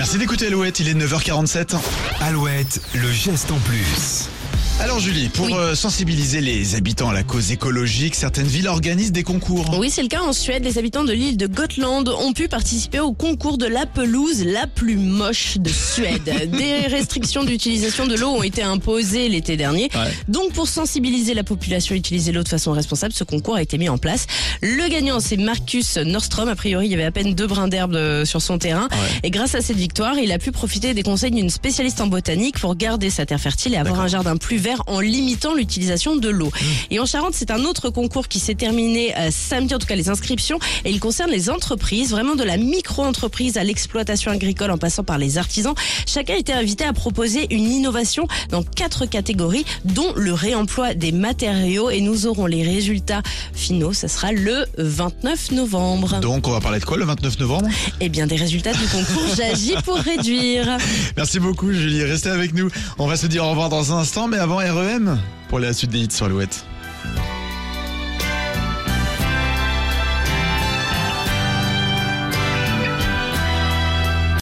Merci d'écouter Alouette, il est 9h47. Alouette, le geste en plus. Alors Julie, pour Oui. euh, sensibiliser les habitants à la cause écologique, certaines villes organisent des concours. Oui, c'est le cas en Suède. Les habitants de l'île de Gotland ont pu participer au concours de la pelouse la plus moche de Suède. Des restrictions d'utilisation de l'eau ont été imposées l'été dernier. Ouais. Donc, pour sensibiliser la population à utiliser l'eau de façon responsable, ce concours a été mis en place. Le gagnant, c'est Marcus Nordstrom. A priori, il y avait à peine deux brins d'herbe euh, sur son terrain. Et grâce à cette victoire, il a pu profiter des conseils d'une spécialiste en botanique pour garder sa terre fertile et avoir un jardin plus vert en limitant l'utilisation de l'eau. Et en Charente, c'est un autre concours qui s'est terminé euh, samedi, en tout cas les inscriptions, et il concerne les entreprises, vraiment de la micro-entreprise à l'exploitation agricole en passant par les artisans. Chacun a été invité à proposer une innovation dans quatre catégories, dont le réemploi des matériaux, et nous aurons les résultats finaux, ça sera le 29 novembre. Donc on va parler de quoi le 29 novembre? Eh bien, des résultats du concours J'agis pour réduire. Merci beaucoup Julie, restez avec nous. On va se dire au revoir dans un instant, mais avant REM pour la suite des hits sur Alouette.